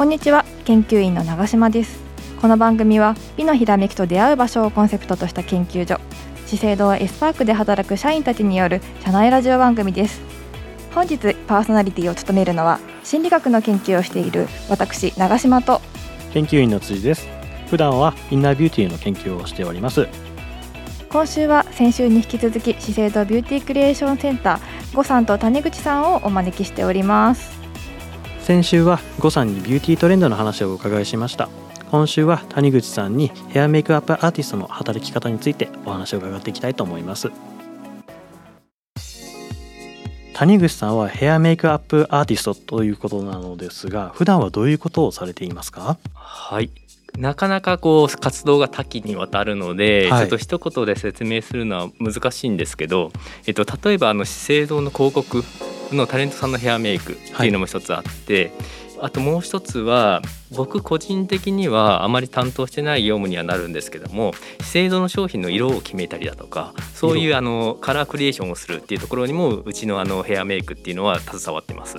こんにちは。研究員の長島です。この番組は美のひらめきと出会う場所をコンセプトとした研究所資生堂エスパークで働く社員たちによる社内ラジオ番組です。本日パーソナリティを務めるのは心理学の研究をしている私長島と研究員の辻です。普段はインナービューティーの研究をしております。今週は先週に引き続き資生堂ビューティークリエーションセンター呉さんと谷口さんをお招きしております先週は呉さんにビューティートレンドの話をお伺いしました。今週は谷口さんにヘアメイクアップアーティストの働き方についてお話を伺っていきたいと思います。谷口さんはヘアメイクアップアーティストということなのですが普段はどういうことをされていますか？はい。なかなかこう活動が多岐にわたるので、はい、ちょっと一言で説明するのは難しいんですけど、えっと、例えばあの資生堂の広告のタレントさんのヘアメイクっていうのも一つあって、はいあともう一つは僕個人的にはあまり担当してない業務にはなるんですけども資生堂の商品の色を決めたりだとかそういうあのカラークリエーションをするっていうところにもうちのあのヘアメイクっていうのは携わってます。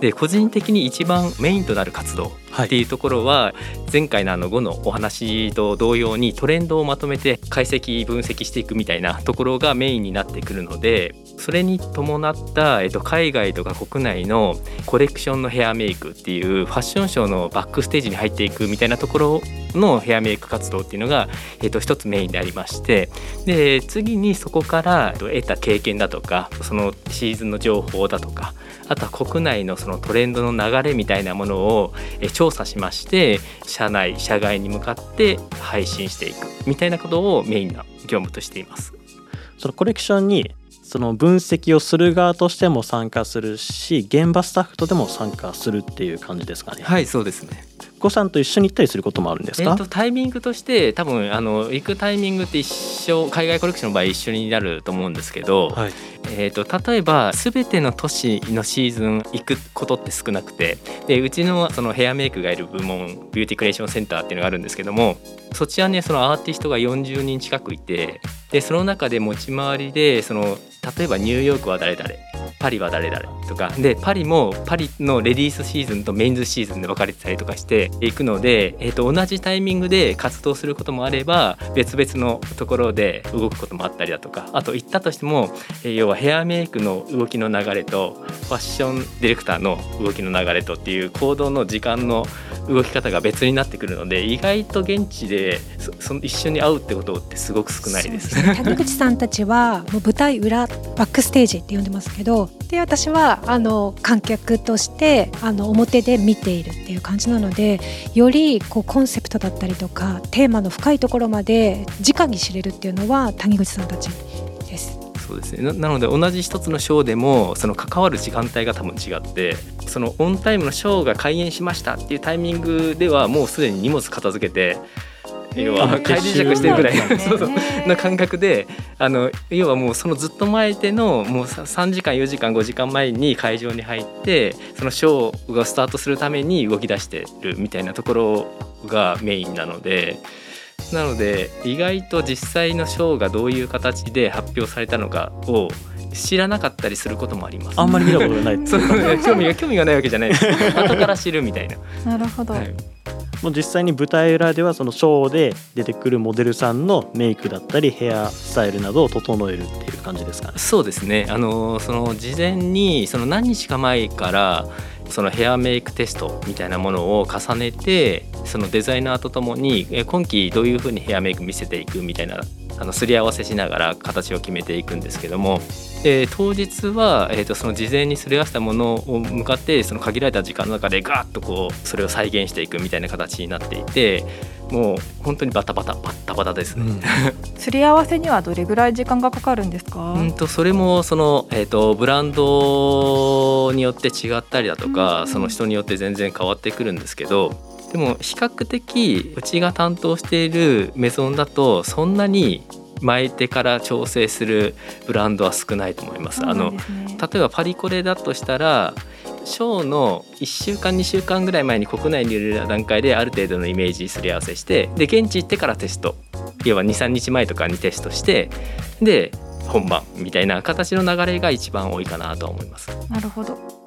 で個人的に一番メインとなる活動っていうところは、前回のあの5のお話と同様にトレンドをまとめて解析分析していくみたいなところがメインになってくるのでそれに伴った、えっと、海外とか国内のコレクションのヘアメイクっていうファッションショーのバックステージに入っていくみたいなところのヘアメイク活動っていうのが、えっと、一つメインでありましてで次にそこから得た経験だとかそのシーズンの情報だとかあとは国内のそのトレンドの流れみたいなものを調査しまして社内社外に向かって配信していくみたいなことをメインな業務としています。そのコレクションにその分析をする側としても参加するし現場スタッフとでも参加するっていう感じですかね。はいそうですね子さんと一緒に行ったりすることもあるんですか、えーと、タイミングとして多分あの行くタイミングって一緒海外コレクションの場合一緒になると思うんですけど、はい、えーと、例えば全ての都市のシーズン行くことって少なくてでうちのそのヘアメイクがいる部門ビューティークリエーションセンターっていうのがあるんですけどもそちらねそのアーティストが40人近くいてでその中で持ち回りでその例えばニューヨークは誰々パリは誰々とか。でパリもパリのレディースシーズンとメインズシーズンで分かれてたりとかしていくので、えー、と同じタイミングで活動することもあれば別々のところで動くこともあったりだとか。あと行ったとしても、えー、要はヘアメイクの動きの流れとファッションディレクターの動きの流れとっていう行動の時間の動き方が別になってくるので意外と現地でその一緒に会うってことってすごく少ないです。谷口さんたちはもう舞台裏バックステージって呼んでますけどで私はあの観客としてあの表で見ているっていう感じなのでよりこうコンセプトだったりとかテーマの深いところまで直に知れるっていうのは谷口さんたちです。そうですねなので同じ一つのショーでもその関わる時間帯が多分違ってそのオンタイムのショーが開演しましたっていうタイミングではもうすでに荷物片付けて要は帰り支してるぐらいそうそうな感覚であの要はもうそのずっと前でのもう3時間4時間5時間前に会場に入ってそのショーがスタートするために動き出してるみたいなところがメインなので。なので意外と実際のショーがどういう形で発表されたのかを知らなかったりすることもあります。あんまり見たことがない。そう、ね、興味が興味がないわけじゃないです。後から知るみたいな。なるほど。はいもう実際に舞台裏ではそのショーで出てくるモデルさんのメイクだったりヘアスタイルなどを整えるっていう感じですかね。そうですねあのその事前にその何日か前からそのヘアメイクテストみたいなものを重ねてそのデザイナーとともに今期どういうふうにヘアメイク見せていくみたいなあのすり合わせしながら形を決めていくんですけども。で当日は、えーと、その事前にすり合わせたものを向かってその限られた時間の中でガーッとこうそれを再現していくみたいな形になっていてもう本当にバタバタバタバタですね、うん、すり合わせにはどれぐらい時間がかかるんですか？うんとそれもその、えーと、ブランドによって違ったりだとか、うん、その人によって全然変わってくるんですけどでも比較的うちが担当しているメゾンだとそんなに巻いてから調整するブランドは少ないと思います。すね、あの例えばパリコレだとしたらショーの1週間2週間ぐらい前に国内にいる段階である程度のイメージすり合わせしてで現地行ってからテスト要は23日前とかにテストしてで本番みたいな形の流れが一番多いかなと思います。なるほど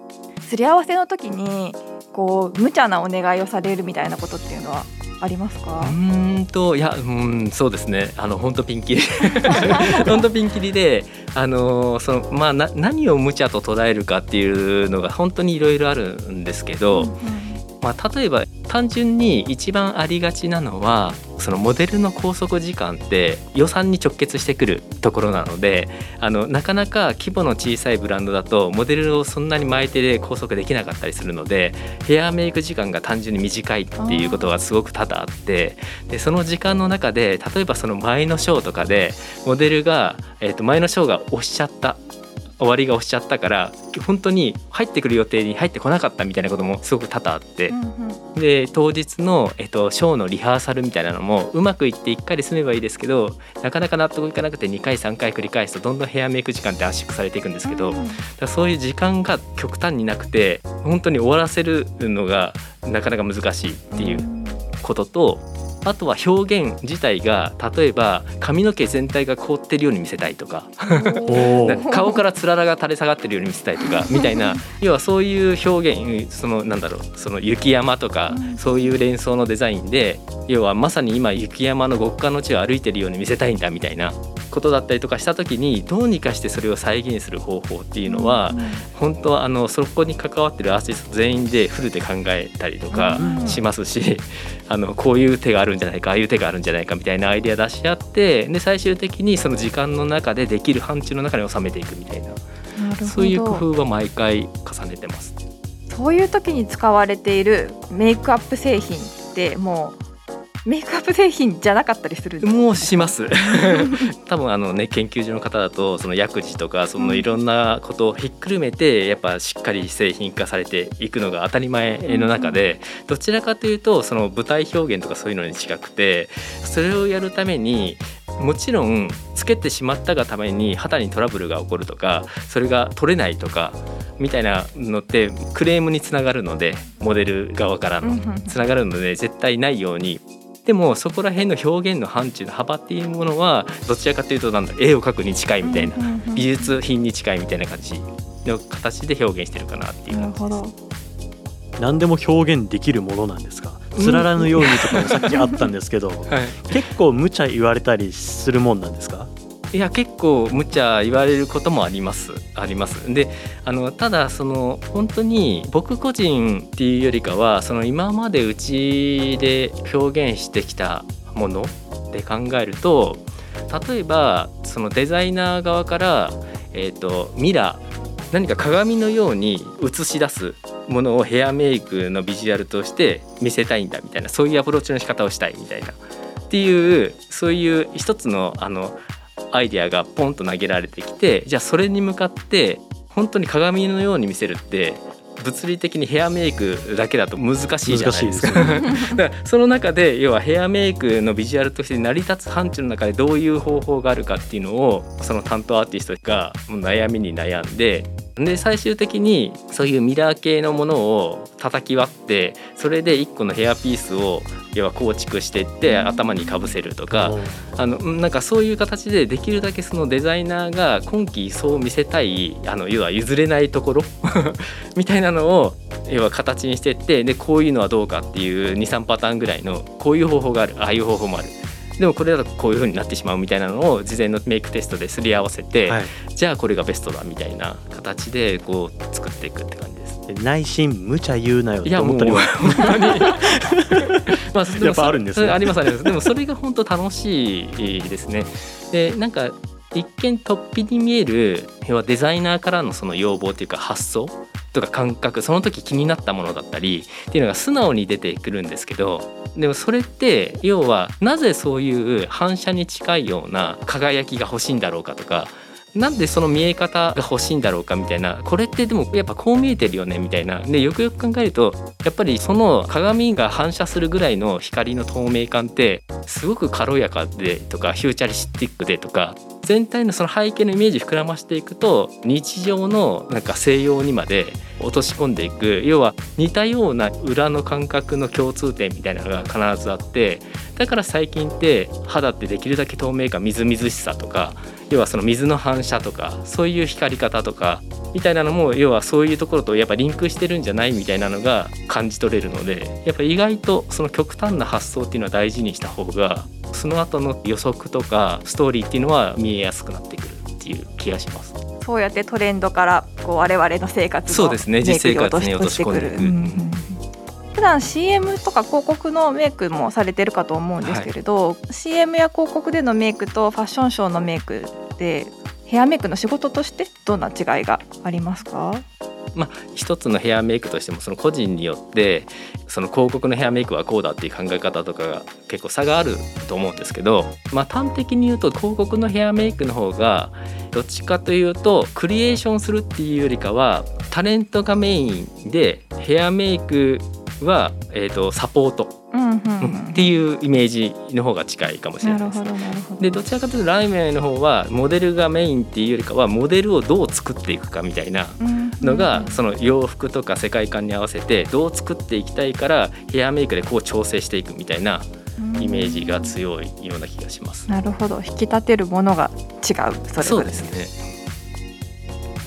すり合わせの時にこう無茶なお願いをされるみたいなことっていうのはありますか？うんといやうんそうですね。あの本当ピンキリ。本当ピンキリであのそのまあな何を無茶と捉えるかっていうのが本当にいろいろあるんですけど、うんうんまあ、例えば単純に一番ありがちなのはそのモデルの拘束時間って予算に直結してくるところなのであのなかなか規模の小さいブランドだとモデルをそんなに巻いてで拘束できなかったりするのでヘアメイク時間が単純に短いっていうことがすごく多々あってでその時間の中で例えばその前のショーとかでモデルが、えー、と前のショーが押しちゃった終わりが押しちゃったから本当に入ってくる予定に入ってこなかったみたいなこともすごく多々あって、うんうん、で当日の、えっと、ショーのリハーサルみたいなのもうまくいって1回で済めばいいですけどなかなか納得いかなくて2回3回繰り返すとどんどんヘアメイク時間って圧縮されていくんですけど、うん、だそういう時間が極端になくて本当に終わらせるのがなかなか難しいっていうことと。あとは表現自体が例えば髪の毛全体が凍ってるように見せたいと か。顔からつららが垂れ下がってるように見せたいとか みたいな。要はそういう表現そのなんだろうその雪山とかそういう連想のデザインで要はまさに今雪山の極寒の地を歩いてるように見せたいんだみたいなことだったりとかした時にどうにかしてそれを再現する方法っていうのは本当はあのそこに関わってるアーティスト全員でフルで考えたりとかしますし あのこういう手があるんじゃないかああいう手があるんじゃないかみたいなアイデア出し合ってで最終的にその時間の中でできる範疇の中に収めていくみたいな。そういう工夫は毎回重ねてます。そういう時に使われているメイクアップ製品ってもうメイクアップ製品じゃなかったりするもうします。多分あのね研究所の方だとその薬事とかそのいろんなことをひっくるめてやっぱしっかり製品化されていくのが当たり前の中でどちらかというとその舞台表現とかそういうのに近くてそれをやるためにもちろんつけてしまったがために肌にトラブルが起こるとかそれが取れないとかみたいなのってクレームにつながるのでモデル側からの。つながるので絶対ないようにでもそこら辺の表現の範疇の幅っていうものはどちらかというとなんだ絵を描くに近いみたいな、美術品に近いみたいな感じの形で表現してるかなっていう感じです。何でも表現できるものなんですか？つららぬようにとかもさっきあったんですけど、はい、結構無茶言われたりするもんなんですか？いや結構無茶言われることもあります。あります。であのただその本当に僕個人っていうよりかはその今までうちで表現してきたもので考えると例えばそのデザイナー側から、えーと、ミラー何か鏡のように映し出すものをヘアメイクのビジュアルとして見せたいんだみたいなそういうアプローチの仕方をしたいみたいなっていうそういう一つのあのアイデアがポンと投げられてきてじゃあそれに向かって本当に鏡のように見せるって物理的にヘアメイクだけだと難しいじゃないですか。す だからその中で要はヘアメイクのビジュアルとして成り立つ範疇の中でどういう方法があるかっていうのをその担当アーティストが悩みに悩んでで最終的にそういうミラー系のものを叩き割ってそれで1個のヘアピースを要は構築していって頭にかぶせるとかあのなんかそういう形でできるだけそのデザイナーが今季そう見せたいあの要は譲れないところ みたいなのを要は形にしていってでこういうのはどうかっていう23パターンぐらいのこういう方法があるああいう方法もある。でもこれだとこういう風になってしまうみたいなのを事前のメイクテストですり合わせて、はい、じゃあこれがベストだみたいな形でこう作っていくって感じです。内心無茶言うなよって思ったりは？まあ、やっぱあるんです、ね、ありますあります。でもそれが本当楽しいですね。でなんか一見突飛に見えるデザイナーからのその要望というか発想とか感覚その時気になったものだったりっていうのが素直に出てくるんですけどでもそれって要はなぜそういう反射に近いような輝きが欲しいんだろうかとかなんでその見え方が欲しいんだろうかみたいなこれってでもやっぱこう見えてるよねみたいな。でよくよく考えるとやっぱりその鏡が反射するぐらいの光の透明感ってすごく軽やかでとかフューチャリスティックでとか全体のその背景のイメージ膨らましていくと日常のなんか西洋にまで落とし込んでいく。要は似たような裏の感覚の共通点みたいなのが必ずあってだから最近って肌ってできるだけ透明感みずみずしさとか要はその水の反射とかそういう光り方とかみたいなのも要はそういうところとやっぱリンクしてるんじゃないみたいなのが感じ取れるのでやっぱ意外とその極端な発想っていうのは大事にした方がその後の予測とかストーリーっていうのは見えやすくなってくるっていう気がします。そうやってトレンドからこう我々の生活そうですね実生活に落とし込んでいく。うんうん普段 CM とか広告のメイクもされてるかと思うんですけれど、はい、CM や広告でのメイクとファッションショーのメイクでヘアメイクの仕事としてどんな違いがありますか？まあ、一つのヘアメイクとしてもその個人によってその広告のヘアメイクはこうだっていう考え方とかが結構差があると思うんですけど、まあ、端的に言うと広告のヘアメイクの方がどっちかというとクリエーションするっていうよりかはタレントがメインでヘアメイクは、えーと、サポート。っていうイメージの方が近いかもしれないです。でどちらかというとライメンの方はモデルがメインっていうよりかはモデルをどう作っていくかみたいなのが、その洋服とか世界観に合わせてどう作っていきたいからヘアメイクでこう調整していくみたいなイメージが強いような気がします。なるほど。引き立てるものが違う。そうですね。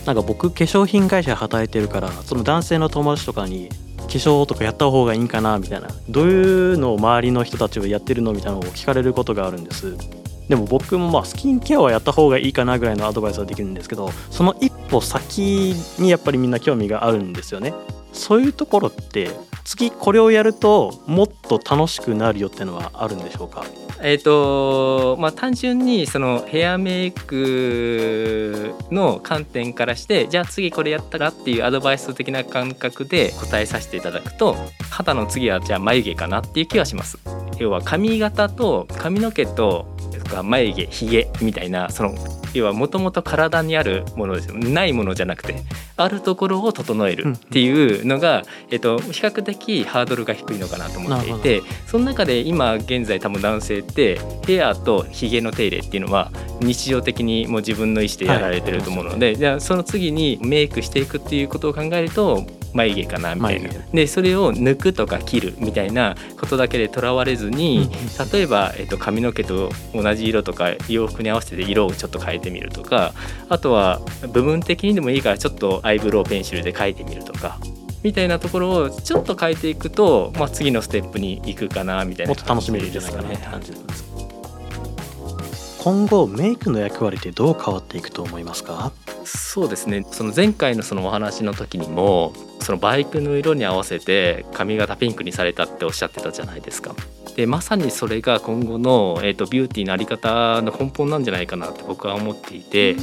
なんか僕化粧品会社働いてるからその男性の友達とかに化粧とかやった方がいいんかなみたいな。どういうのを周りの人たちはやってるのみたいなのを聞かれることがあるんです。でも僕もまあスキンケアはやった方がいいかなぐらいのアドバイスはできるんですけどその一歩先にやっぱりみんな興味があるんですよね。そういうところって次これをやるともっと楽しくなるよっていうのはあるんでしょうか？えーとまあ、単純にそのヘアメイクの観点からしてじゃあ次これやったらっていうアドバイス的な感覚で答えさせていただくと肌の次はじゃあ眉毛かなっていう気はします。要は髪型と髪の毛と眉毛ひげみたいなその要はもともと体にあるものですよ。ないものじゃなくてあるところを整えるっていうのが、えっと、比較的ハードルが低いのかなと思っていてその中で今現在多分男性ってヘアとひげの手入れっていうのは日常的にもう自分の意思でやられてると思うので、はい、じゃあその次にメイクしていくっていうことを考えると眉毛かなみたいな。でそれを抜くとか切るみたいなことだけでとらわれずに例えば、えっと、髪の毛と同じ色とか洋服に合わせて色をちょっと変えてみるとかあとは部分的にでもいいからちょっとアイブロウペンシルで描いてみるとかみたいなところをちょっと変えていくと、まあ、次のステップに行くかなみたいなもっと楽しめるんじゃないかな。って感じです今後メイクの役割ってどう変わっていくと思いますか？そうですね。その前回のそのお話の時にもそのバイクの色に合わせて髪型ピンクにされたっておっしゃってたじゃないですか。でまさにそれが今後の、えーと、ビューティーのあり方の根本なんじゃないかなって僕は思っていて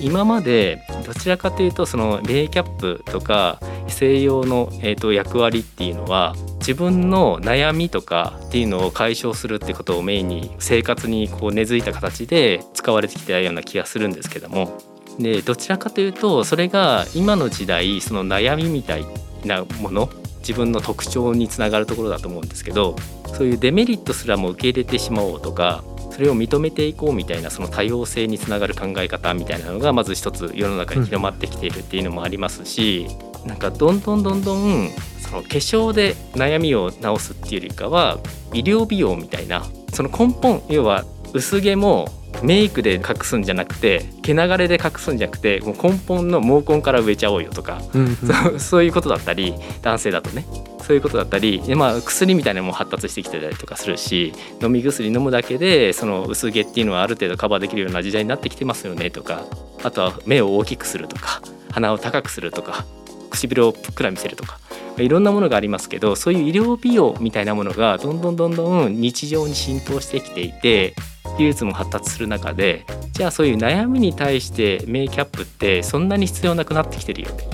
今までどちらかというとそのメイキャップとか西洋の、えーと役割っていうのは自分の悩みとかっていうのを解消するってことをメインに生活にこう根付いた形で使われてきたような気がするんですけどもでどちらかというとそれが今の時代その悩みみたいなもの自分の特徴につながるところだと思うんですけどそういうデメリットすらも受け入れてしまおうとかそれを認めていこうみたいなその多様性につながる考え方みたいなのがまず一つ世の中に広まってきているっていうのもありますし、なんかどんどんどんどんその化粧で悩みを治すっていうよりかは医療美容みたいなその根本要は薄毛もメイクで隠すんじゃなくて毛流れで隠すんじゃなくてもう根本の毛根から植えちゃおうよとか、うんうん、そう いうことだったり男性だとね。そういうことだったりで、まあ、薬みたいなのも発達してきてたりとかするし飲み薬飲むだけでその薄毛っていうのはある程度カバーできるような時代になってきてますよねとかあとは目を大きくするとか鼻を高くするとか唇をぷっくら見せるとかいろんなものがありますけどそういう医療美容みたいなものがどんどんどんどん日常に浸透してきていて技術も発達する中でじゃあそういう悩みに対してメイキャップってそんなに必要なくなってきてるよね。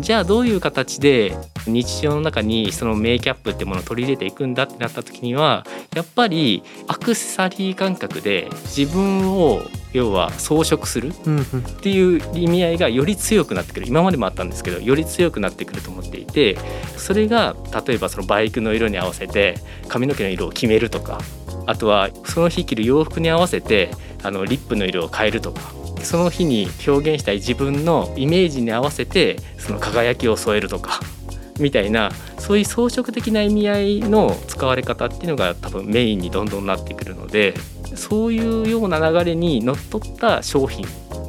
じゃあどういう形で日常の中にそのメイキャップってものを取り入れていくんだってなった時にはやっぱりアクセサリー感覚で自分を要は装飾するっていう意味合いがより強くなってくる今までもあったんですけどより強くなってくると思っていてそれが例えばそのバイクの色に合わせて髪の毛の色を決めるとかあとはその日着る洋服に合わせてあのリップの色を変えるとか。その日に表現したい自分のイメージに合わせてその輝きを添えるとか。みたいなそういう装飾的な意味合いの使われ方っていうのが多分メインにどんどんなってくるのでそういうような流れにのっとった商品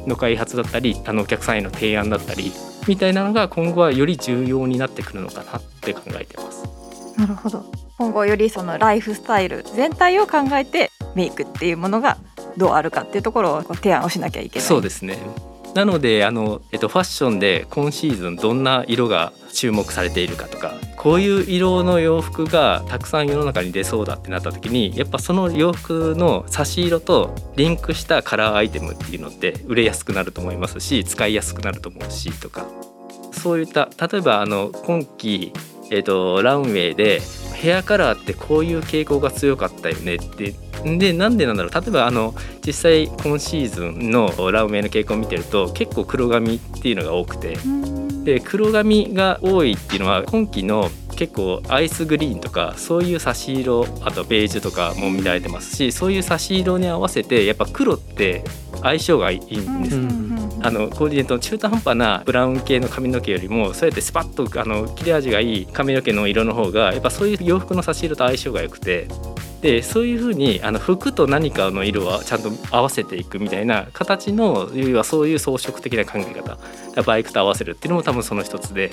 の開発だったりあのお客さんへの提案だったりみたいなのが今後はより重要になってくるのかなって考えてます。なるほど。今後よりそのライフスタイル全体を考えてメイクっていうものがどうあるかっていうところを提案をしなきゃいけない。そうですね。なのであの、えっと、ファッションで今シーズンどんな色が注目されているかとかこういう色の洋服がたくさん世の中に出そうだってなった時にやっぱその洋服の差し色とリンクしたカラーアイテムっていうのって売れやすくなると思いますし使いやすくなると思うしとか。そういった例えばあの今季、えっと、ランウェイでヘアカラーってこういう傾向が強かったよね。ってでなんでなんだろう。例えばあの実際今シーズンのランウェイの傾向を見てると結構黒髪っていうのが多くて。で黒髪が多いっていうのは今季の結構アイスグリーンとかそういう差し色あとベージュとかも見られてますしそういう差し色に合わせてやっぱ黒って相性がいいんです、あのコーディネートの中途半端なブラウン系の髪の毛よりもそうやってスパッとあの切れ味がいい髪の毛の色の方がやっぱそういう洋服の差し色と相性が良くて。でそういうふうにあの服と何かの色はちゃんと合わせていくみたいな形の要はそういう装飾的な考え方。バイクと合わせるっていうのも多分その一つで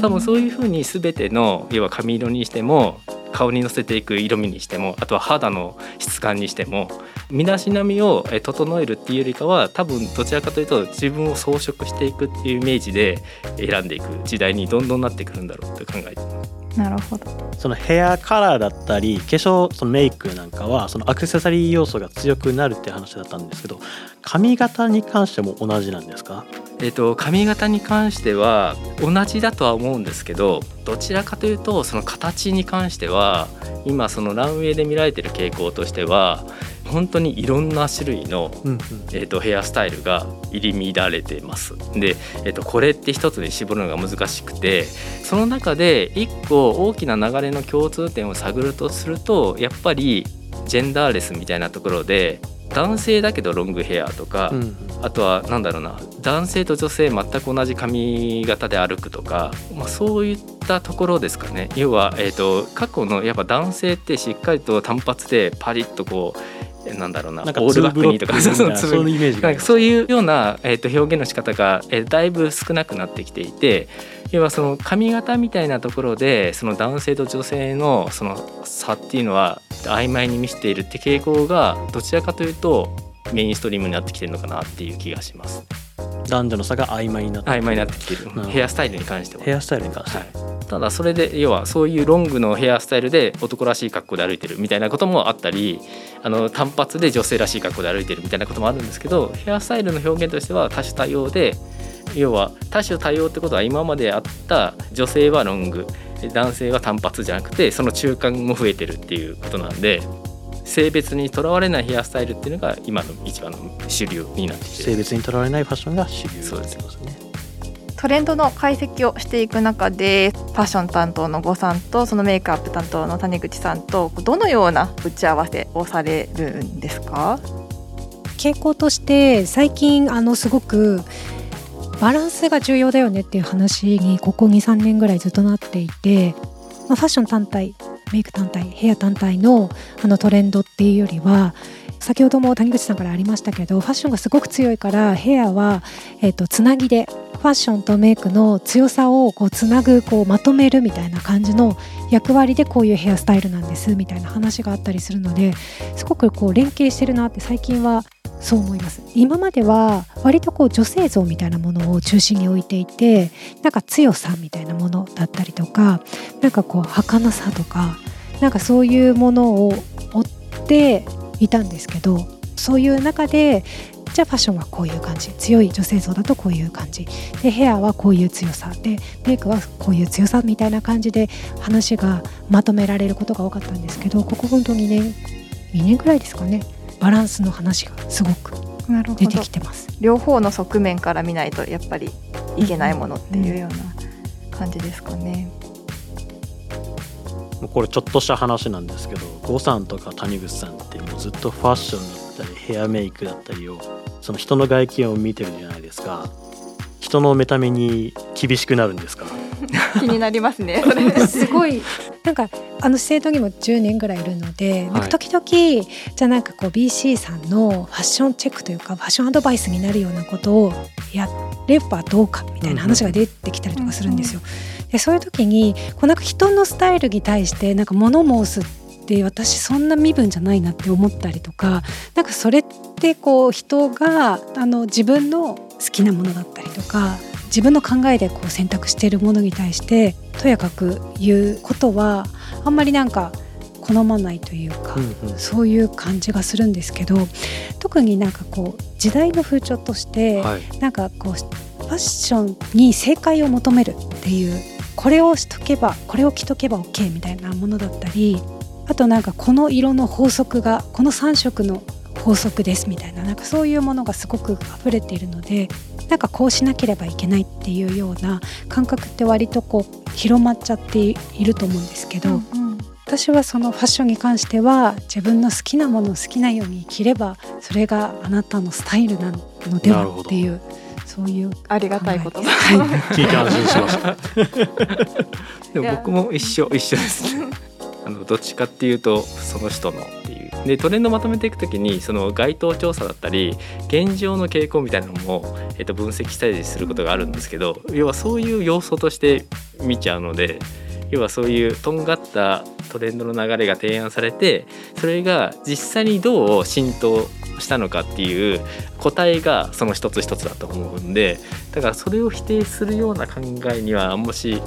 多分そういうふうに全ての要は髪色にしても顔にのせていく色味にしてもあとは肌の質感にしても身だしなみを整えるっていうよりかは多分どちらかというと自分を装飾していくっていうイメージで選んでいく時代にどんどんなってくるんだろうって考えてます。なるほどそのヘアカラーだったり化粧そのメイクなんかはそのアクセサリー要素が強くなるって話だったんですけど髪型に関しても同じなんですか？えーと、髪型に関しては同じだとは思うんですけどどちらかというとその形に関しては今そのランウェイで見られてる傾向としては本当にいろんな種類の、うんうん、えーと、ヘアスタイルが入り乱れてます。で、えーと、これって一つに絞るのが難しくてその中で一個大きな流れの共通点を探るとするとやっぱりジェンダーレスみたいなところで男性だけどロングヘアとか、うん。あとは何だろうな男性と女性全く同じ髪型で歩くとか、まあ、そういったところですかね。要は、えーと過去のやっぱ男性ってしっかりと単発でパリッとこうなんだろうなオールバックにとかそういうイメージそういうような、えーと、表現の仕方が、えー、だいぶ少なくなってきていて要はその髪型みたいなところでその男性と女性のその差っていうのは曖昧に見せているって傾向がどちらかというとメインストリームになってきてるのかなっていう気がします。男女の差が曖昧になって曖昧になってきてる、ヘアスタイルに関しては。ヘアスタイルに関しては、はい。ただそれで要はそういうロングのヘアスタイルで男らしい格好で歩いてるみたいなこともあったりあの単発で女性らしい格好で歩いてるみたいなこともあるんですけどヘアスタイルの表現としては多種多様で要は多種多様ってことは今まであった女性はロング男性は単発じゃなくてその中間も増えてるっていうことなんで性別にとらわれないヘアスタイルっていうのが今の一番の主流になってきて性別にとらわれないファッションが主流。そうです。ねトレンドの解析をしていく中でファッション担当の呉さんとそのメイクアップ担当の谷口さんとどのような打ち合わせをされるんですか？傾向として最近あのすごくバランスが重要だよねっていう話にここ23年ぐらいずっとなっていて、まあ、ファッション単体メイク単体ヘア単体のあのトレンドっていうよりは先ほども谷口さんからありましたけどファッションがすごく強いからヘアは、えーとつなぎでファッションとメイクの強さをこうつなぐこうまとめるみたいな感じの役割でこういうヘアスタイルなんですみたいな話があったりするのですごくこう連携してるなって最近はそう思います。今までは割とこう女性像みたいなものを中心に置いていてなんか強さみたいなものだったりとかなんかこう儚さとかなんかそういうものを追っていたんですけどそういう中でじゃあファッションはこういう感じ強い女性像だとこういう感じでヘアはこういう強さでメイクはこういう強さみたいな感じで話がまとめられることが多かったんですけどここ本当2年2年ぐらいですかねバランスの話がすごく出てきてます。両方の側面から見ないとやっぱりいけないものっていうような感じですかね。これちょっとした話なんですけど郷さんとか谷口さんってもうずっとファッションだったりヘアメイクだったりをその人の外見を見てるじゃないですか。人の見た目に厳しくなるんですか？気になりますね すごいなんかあの資生堂にも10年ぐらいいるので、なんか時々じゃあなんかこう BC さんのファッションチェックというかファッションアドバイスになるようなことをやればどうかみたいな話が出てきたりとかするんですよ。でそういう時にこうなんか人のスタイルに対してなんか物申すって私そんな身分じゃないなって思ったりとかなんかそれってこう人があの自分の好きなものだったりとか自分の考えでこう選択しているものに対してとやかく言うことはあんまりなんか好まないというか、うんうん、そういう感じがするんですけど特になんかこう時代の風潮として、はい、なんかこうファッションに正解を求めるっていうこれをしとけばこれを着とけば OK みたいなものだったりあとなんかこの色の法則がこの3色の法則ですみたいななんかそういうものがすごく溢れているのでなんかこうしなければいけないっていうような感覚って割とこう広まっちゃっていると思うんですけど、うんうん、私はそのファッションに関しては自分の好きなものを好きなように着ればそれがあなたのスタイルなのではっていうそういうありがたいこと。はい、聞いて安心しました。でも僕も一緒一緒ですあのどっちかっていうとその人のでトレンドまとめていくときにその街頭調査だったり現状の傾向みたいなのも、えっと、分析したりすることがあるんですけど要はそういう要素として見ちゃうので要はそういうとんがったトレンドの流れが提案されてそれが実際にどう浸透したのかっていう答えがその一つ一つだと思うんでだからそれを否定するような考えにはあんまし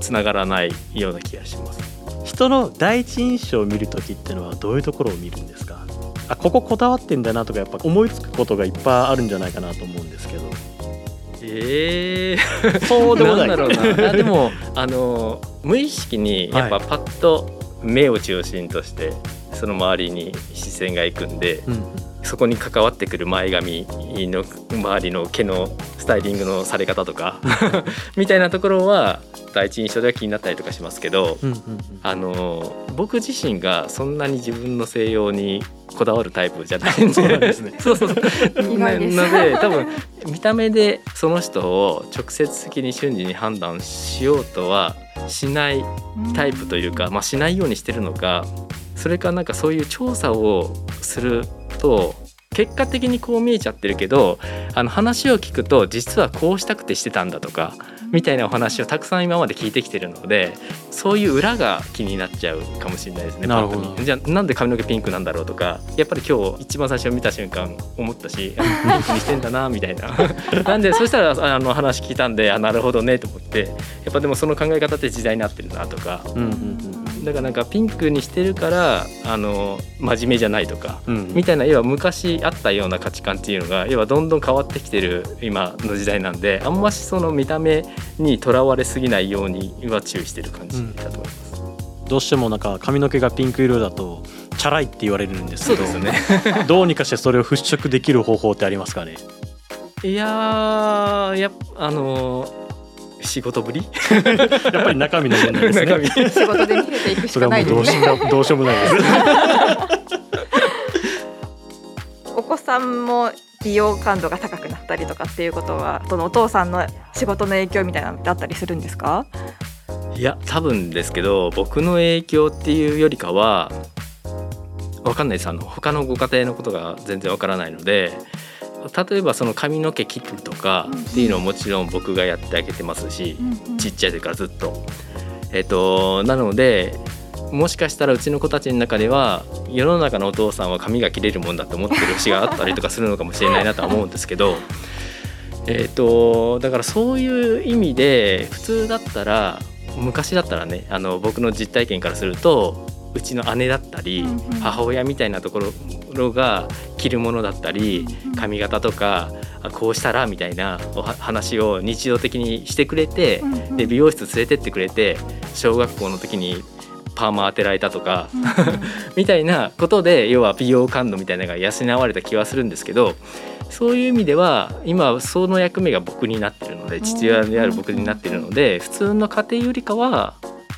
つながらないような気がします。人の第一印象を見る時っていうのはどういうところを見るんですか？あこここだわってんだなとかやっぱ思いつくことがいっぱいあるんじゃないかなと思うんですけど。えー、そうでもない。だろうな。でも あの無意識にやっぱパッと目を中心としてその周りに視線がいくんで、うん、そこに関わってくる前髪の周りの毛のスタイリングのされ方とか みたいなところは第一印象では気になったりとかしますけど、うんうんうん、あの僕自身がそんなに自分の西洋にこだわるタイプじゃないんで。ですね。そうそうので多分見た目でその人を直接的に瞬時に判断しようとはしないタイプというか、まあ、しないようにしてるのかそれかなんかそういう調査をすると結果的にこう見えちゃってるけどあの話を聞くと実はこうしたくてしてたんだとかみたいなお話をたくさん今まで聞いてきてるのでそういう裏が気になっちゃうかもしれないですねなるほど。じゃあなんで髪の毛ピンクなんだろうとかやっぱり今日一番最初見た瞬間思ったしピンクにしてんだなみたいな。なんでそしたらあの話聞いたんであなるほどねと思ってやっぱでもその考え方って時代になってるなとか。うんうんうんだからなんかピンクにしてるからあの真面目じゃないとか、うん、みたいな要は昔あったような価値観っていうのが要はどんどん変わってきてる今の時代なんであんましその見た目にとらわれすぎないようには注意してる感じだと思います、うん、どうしてもなんか髪の毛がピンク色だとチャラいって言われるんですけどすね。どうにかしてそれを払拭できる方法ってありますかね？いややあの仕事ぶり？やっぱり中身の問題ですね。仕事で見れていくしかないですね。どうしようもないですお子さんも美容感度が高くなったりとかっていうことはそのお父さんの仕事の影響みたいなのだったりするんですか？いや多分ですけど僕の影響っていうよりかは分かんないです。あの他のご家庭のことが全然わからないので例えばその髪の毛切るとかっていうのはもちろん僕がやってあげてますし、ちっちゃい時からずっと。えっと、なのでもしかしたらうちの子たちの中では世の中のお父さんは髪が切れるもんだと思ってる節があったりとかするのかもしれないなとは思うんですけど。えーと、だからそういう意味で普通だったら昔だったらねあの僕の実体験からするとうちの姉だったり、母親みたいなところが着るものだったり髪型とかこうしたらみたいなお話を日常的にしてくれて、で美容室連れてってくれて小学校の時にパーマ当てられたとか みたいなことで要は美容感度みたいなのが養われた気はするんですけどそういう意味では今その役目が僕になってるので父親である僕になってるので普通の家庭よりかは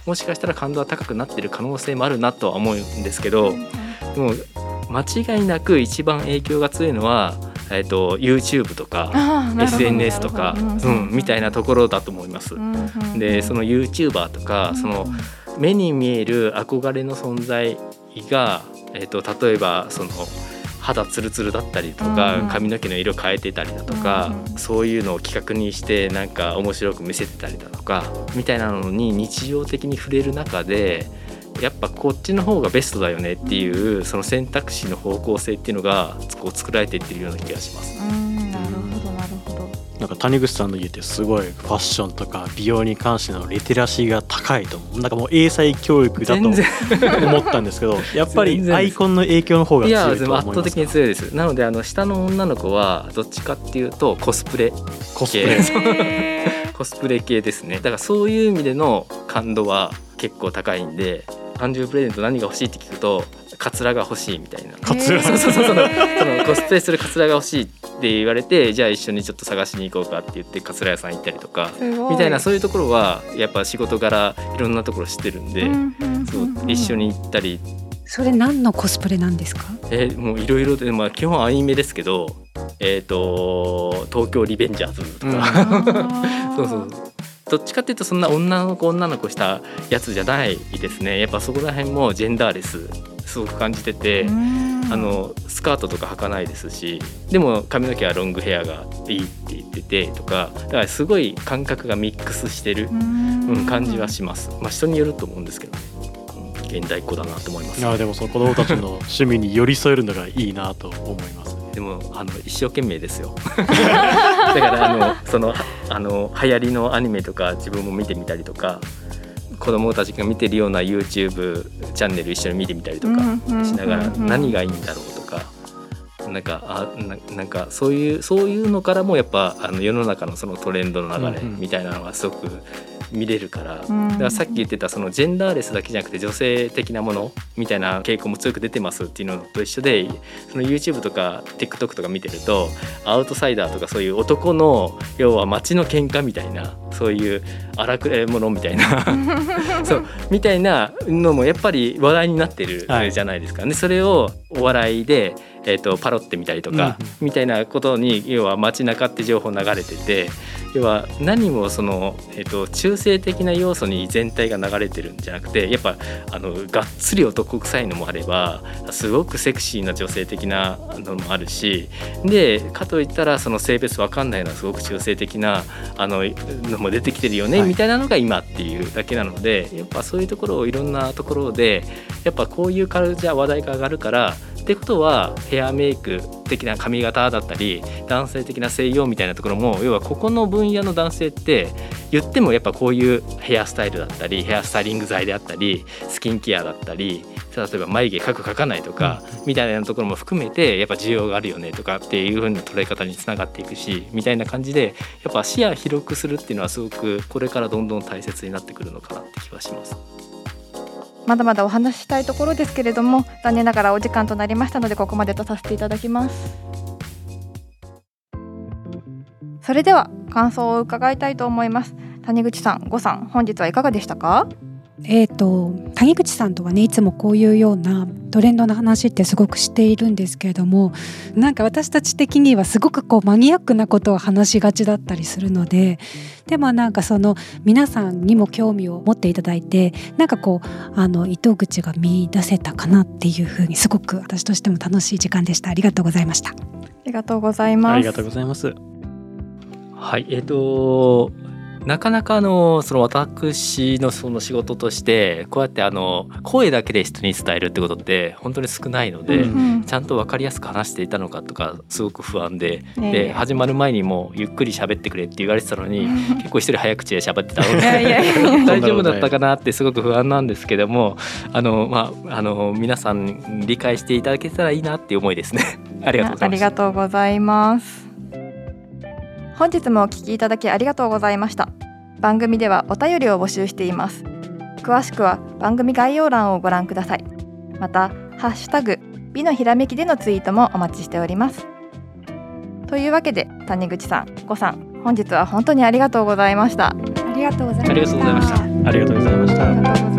もしかしたら感度は高くなってる可能性もあるなとは思うんですけどでも間違いなく一番影響が強いのは、えーと、YouTube とか SNS とか、うん、みたいなところだと思います。でその YouTuber とかその目に見える憧れの存在が、えーと、例えばその肌ツルツルだったりとか、髪の毛の色変えてたりだとか、そういうのを企画にしてなんか面白く見せてたりだとかみたいなのに日常的に触れる中でやっぱこっちの方がベストだよねっていうその選択肢の方向性っていうのがこう作られていってるような気がします。なんか谷口さんの家ってすごいファッションとか美容に関してのリテラシーが高いとなんかもう英才教育だと思ったんですけど やっぱりアイコンの影響の方が強いと思います圧倒的に強いですなのであの下の女の子はどっちかっていうとコスプレコスプレ。コスプレ系ですね。だからそういう意味での感度は結構高いんで誕生日プレゼント何が欲しいって聞くとカツラが欲しいみたいな。カツラ？そうそうそうそのコスプレするカツラが欲しいって言われてじゃあ一緒にちょっと探しに行こうかって言ってカツラ屋さん行ったりとかみたいなそういうところはやっぱ仕事柄いろんなところ知ってるんで、そう一緒に行ったり。それ何のコスプレなんですか？えー、もういろいろで、まあ、基本アニメですけどえっ、ー、と東京リベンジャーズとか、うん、そうそうどっちかっていうとそんな女の子女の子したやつじゃないですねやっぱそこら辺もジェンダーレスすごく感じててあのスカートとか履かないですしでも髪の毛はロングヘアがいいって言っててとかだからすごい感覚がミックスしてる、うん、感じはします。まあ、人によると思うんですけどね。現代っ子だなと思います、ね、いやでもその子供たちの趣味に寄り添えるのがいいなと思います。でもあの一生懸命ですよ だからあのそのあの流行りのアニメとか自分も見てみたりとか子供たちが見てるような YouTube チャンネル一緒に見てみたりとかしながら何がいいんだろうとか。なんかあなんかそういうそういうのからもやっぱあの世の中のそのトレンドの流れみたいなのがすごく見れるから,、だからさっき言ってたそのジェンダーレスだけじゃなくて女性的なものみたいな傾向も強く出てますっていうのと一緒でその YouTube とか TikTok とか見てるとアウトサイダーとかそういう男の要は街の喧嘩みたいなそういう荒くれ者みたいな。そうみたいなのもやっぱり話題になってるじゃないですか。はい、でそれをお笑いでえーと、パロってみたりとか、みたいなことに要は街中って情報流れてて要は何もその、えーと、中性的な要素に全体が流れてるんじゃなくてやっぱあのがっつり男臭いのもあればすごくセクシーな女性的なのもあるしでかといったらその性別わかんないのはすごく中性的なあののも出てきてるよね、はい、みたいなのが今っていうだけなのでやっぱそういうところをいろんなところでやっぱこういうカルチャー話題が上がるからってことはヘアメイク的な髪型だったり男性的な西洋みたいなところも要はここの分野の男性って言ってもやっぱこういうヘアスタイルだったりヘアスタイリング剤であったりスキンケアだったり例えば眉毛描く描かないとかみたいなところも含めてやっぱ需要があるよねとかっていう風な捉え方につながっていくしみたいな感じでやっぱ視野広くするっていうのはすごくこれからどんどん大切になってくるのかなって気はします。まだまだお話ししたいところですけれども残念ながらお時間となりましたのでここまでとさせていただきます。それでは感想を伺いたいと思います。谷口さん、ごさん、本日はいかがでしたか？えーと、谷口さんとはねいつもこういうようなトレンドの話ってすごくしているんですけれどもなんか私たち的にはすごくこうマニアックなことを話しがちだったりするのででもなんかその皆さんにも興味を持っていただいてなんかこうあの糸口が見出せたかなっていうふうにすごく私としても楽しい時間でした。ありがとうございました。ありがとうございます。ありがとうございます。はいえっ、ー、となかなかあのその私のその仕事としてこうやってあの声だけで人に伝えるってことって本当に少ないので、うん、ちゃんと分かりやすく話していたのかとかすごく不安で。ね、で始まる前にもゆっくり喋ってくれって言われてたのに、結構一人早口で喋ってたので 大丈夫だったかなってすごく不安なんですけどもあの、まあ、あの皆さん理解していただけたらいいなっていう思いですね。ありがとうございます。本日もお聞きいただきありがとうございました番組ではお便りを募集しています詳しくは番組概要欄をご覧くださいまたハッシュタグ美のひらめきでのツイートもお待ちしておりますというわけで谷口さん、ごさん、本日は本当にありがとうございました。ありがとうございました。ありがとうございました。ありがとうございました。